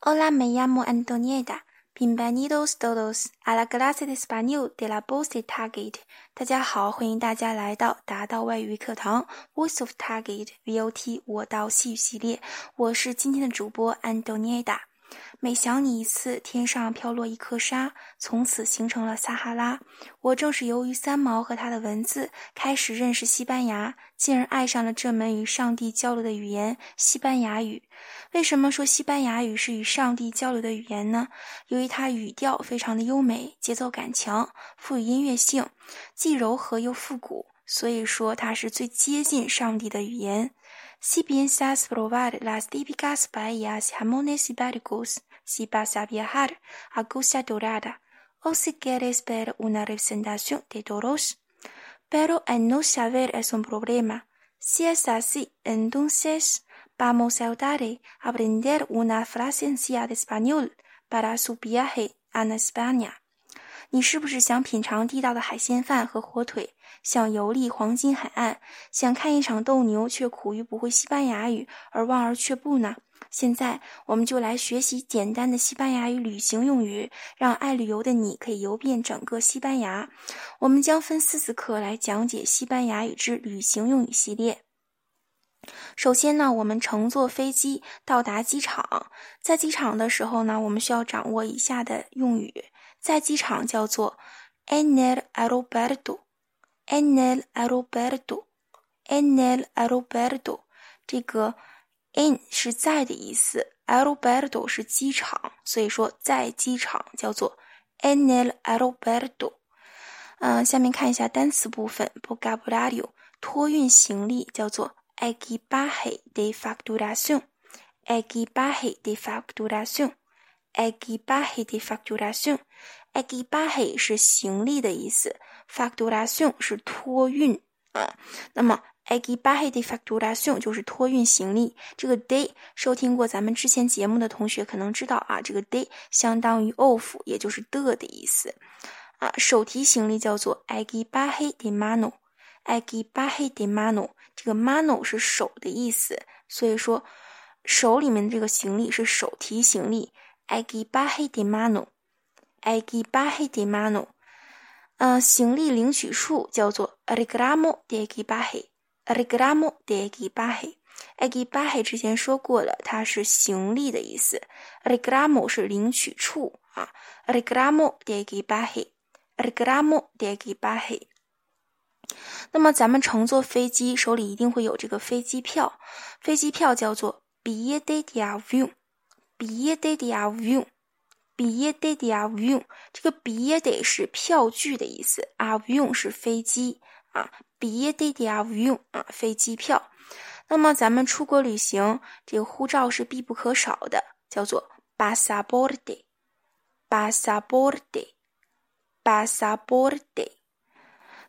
Hola, me llamo Antonieta. Bienvenidos todos a la clase de español de la voz de Target。大家好，欢迎大家来到达到外语课堂 Voice of Target VOT 我道西语系列。我是今天的主播 Antonieta。每想你一次，天上飘落一颗沙，从此形成了撒哈拉。我正是由于三毛和他的文字，开始认识西班牙，进而爱上了这门与上帝交流的语言——西班牙语。为什么说西班牙语是与上帝交流的语言呢？由于它语调非常的优美，节奏感强，富有音乐性，既柔和又复古，所以说它是最接近上帝的语言。Si piensas probar las típicas paellas, jamones y barcos, si vas a viajar a Costa Dorada, o si quieres ver una representación de toros. Pero el no saber es un problema. Si es así, entonces vamos a ayudar a aprender una frase de español para su viaje a España. 你是不是想品尝地道的海鲜饭和火腿？想游历黄金海岸？想看一场斗牛，却苦于不会西班牙语而望而却步呢？现在，我们就来学习简单的西班牙语旅行用语，让爱旅游的你可以游遍整个西班牙。我们将分四次课来讲解西班牙语之旅行用语系列。首先呢，我们乘坐飞机到达机场，在机场的时候呢，我们需要掌握以下的用语。在机场叫做 en el aeropuerto，en el aeropuerto，en el aeropuerto。这个 en 是在的意思，aeropuerto 是机场，所以说在机场叫做 en el aeropuerto。嗯，下面看一下单词部分，vocabulario，托运行李叫做 equipaje de facturación，equipaje de facturación。E q u i p a g e 是行李的意思，facturación 是托运啊。那么 equipaje de facturación 就是托运行李。这个 day 收听过咱们之前节目的同学可能知道啊，这个 day 相当于 of，也就是的的意思啊。手提行李叫做 equipaje de mano，equipaje de mano，这个 mano 是手的意思，所以说手里面的这个行李是手提行李。equipaje de mano mano，equipaje de mano，呃，行李领取处叫做 regramo de equipaje，regramo de equipaje，equipaje 之前说过了，它是行李的意思，regramo 是领取处啊，regramo de equipaje，regramo de equipaje。那么咱们乘坐飞机，手里一定会有这个飞机票，飞机票叫做 billete de avión。Billete de avión，billete de avión，这个 billet 是票据的意思，avión 是飞机啊，billete de avión 啊，飞机票。那么咱们出国旅行，这个护照是必不可少的，叫做 pasaporte，pasaporte，pasaporte。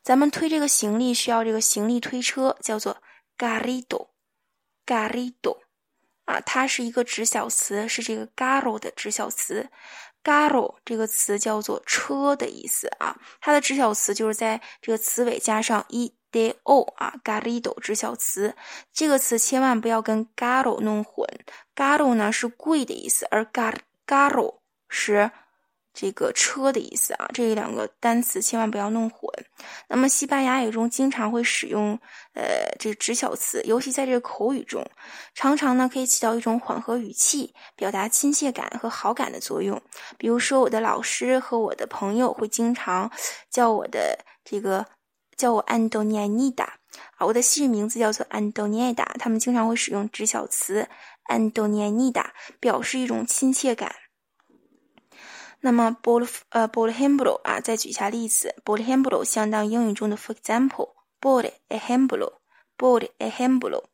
咱们推这个行李需要这个行李推车，叫做 garrido，garrido。啊，它是一个直小词，是这个 “garo” 的直小词。“garo” 这个词叫做“车”的意思啊，它的直小词就是在这个词尾加上 “e de o” 啊，“garido” 直小词。这个词千万不要跟 “garo” 弄混，“garo” 呢是贵的意思，而 “gar”“garo” 是。这个车的意思啊，这两个单词千万不要弄混。那么西班牙语中经常会使用呃这直小词，尤其在这个口语中，常常呢可以起到一种缓和语气、表达亲切感和好感的作用。比如说，我的老师和我的朋友会经常叫我的这个叫我安东尼尼达啊，我的西语名字叫做安东尼达，他们经常会使用直小词安东尼尼达，表示一种亲切感。那么，por 呃，por ejemplo 啊，再举一下例子，por ejemplo 相当于英语中的 for example，por ejemplo，por ejemplo。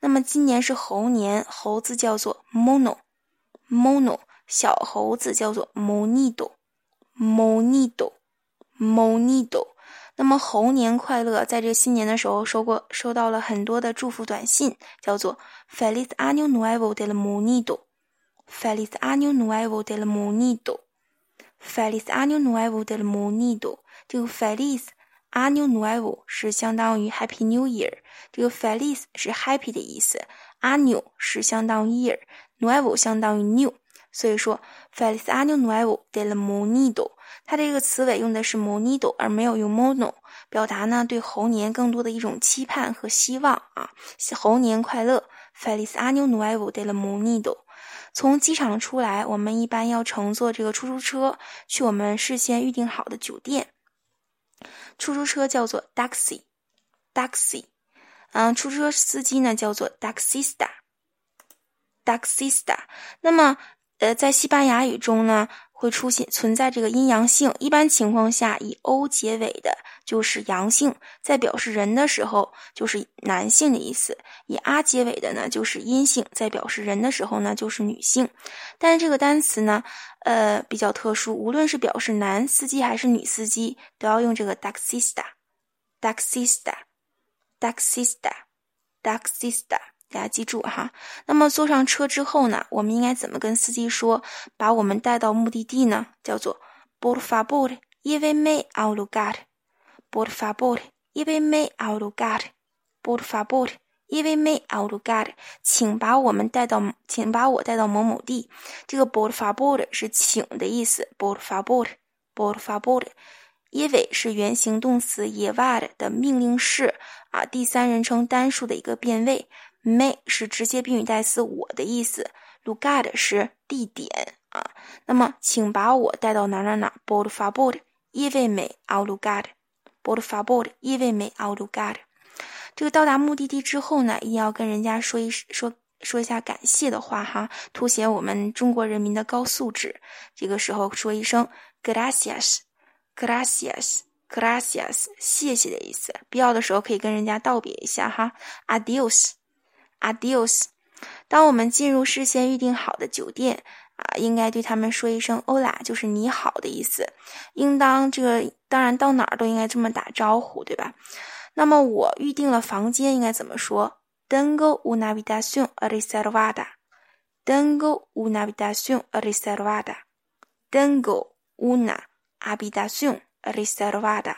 那么今年是猴年，猴子叫做 mono，mono，小猴子叫做 monido，monido，monido。那么猴年快乐，在这新年的时候收过收到了很多的祝福短信，叫做 feliz año nuevo del monido。Feliz año nuevo del mundo。Feliz año nuevo de la mundo。这个 Feliz año nuevo 是相当于 Happy New Year。这个 Feliz 是 Happy 的意思，año 是相当于 year，nuevo 相当于 new。所以说，Feliz año nuevo de la mundo。它这个词尾用的是 mundo，而没有用 mono，表达呢对猴年更多的一种期盼和希望啊。猴年快乐，Feliz año nuevo de la mundo。从机场出来，我们一般要乘坐这个出租车去我们事先预定好的酒店。出租车叫做 taxi，taxi，嗯，出租车司机呢叫做 taxista，taxista。那么，呃，在西班牙语中呢？会出现存在这个阴阳性，一般情况下以 o 结尾的就是阳性，在表示人的时候就是男性的意思；以 R 结尾的呢就是阴性，在表示人的时候呢就是女性。但是这个单词呢，呃，比较特殊，无论是表示男司机还是女司机，都要用这个 taxista，taxista，taxista，taxista。大家记住哈，那么坐上车之后呢，我们应该怎么跟司机说，把我们带到目的地呢？叫做 “por favor, lléveme al lugar”。por favor, lléveme al lugar。por favor, lléveme al lugar。请把我们带到，请把我带到某某地。这个 por favor 是请的意思。por favor, por favor。lleve 是原形动词 llevar 的命令式啊，第三人称单数的一个变位。Me 是直接宾语代词，我的意思。lugar 是地点啊。那么，请把我带到哪哪哪？por favor, lléveme al lugar. por favor, lléveme al lugar. 这个到达目的地之后呢，一定要跟人家说一说说一下感谢的话哈，凸显我们中国人民的高素质。这个时候说一声 gracias, gracias, gracias，谢谢的意思。必要的时候可以跟人家道别一下哈，adios。Adios。当我们进入事先预定好的酒店啊，应该对他们说一声 “Hola”，就是你好的意思。应当这个当然到哪儿都应该这么打招呼，对吧？那么我预定了房间，应该怎么说？Tengo una habitación reservada. Tengo una habitación reservada. Tengo una habitación reservada.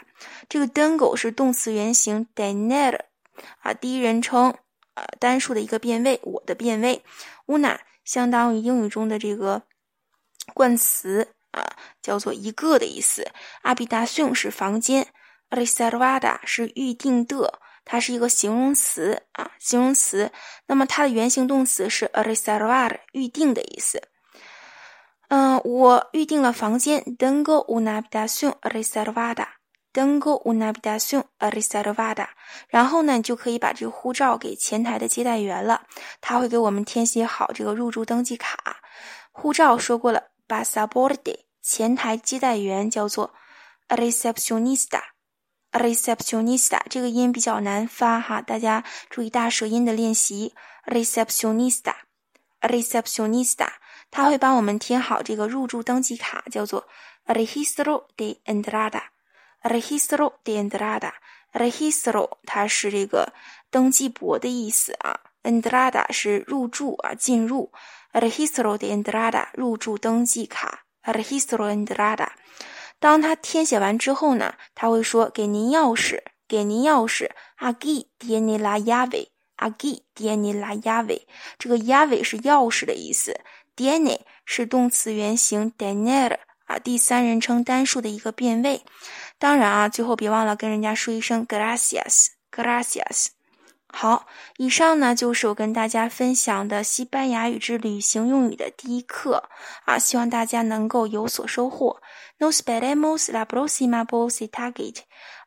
这个 tengo 是动词原形 tener 啊，第一人称。呃，单数的一个变位，我的变位，una 相当于英语中的这个冠词啊，叫做一个的意思。habitación 是房间，reservada 是预定的，它是一个形容词啊，形容词。那么它的原形动词是 reservar，预定的意思。嗯，我预定了房间，tengo una habitación reservada。Tengo una habitación reservada。然后呢，就可以把这个护照给前台的接待员了，他会给我们填写好这个入住登记卡。护照说过了，pasaporte。前台接待员叫做 receptionista，receptionista 这个音比较难发哈，大家注意大舌音的练习。receptionista，receptionista，他会帮我们填好这个入住登记卡，叫做 registro de entrada。Registro de entrada，registro 它是这个登记簿的意思啊，entrada 是入住啊，进入，registro de entrada 入住登记卡，registro entrada。当他填写完之后呢，他会说给您钥匙，给您钥匙，aquí tiene la llave，aquí tiene la llave。这个 llave 是钥匙的意思，tiene 是动词原形 tener 啊，第三人称单数的一个变位。当然啊，最后别忘了跟人家说一声 gracias，gracias。好，以上呢就是我跟大家分享的西班牙语之旅行用语的第一课啊，希望大家能够有所收获。Nos veremos la próxima positarget。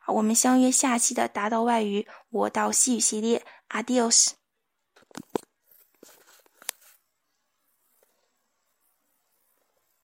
我们相约下期的达到外语我到西语系列。Adios。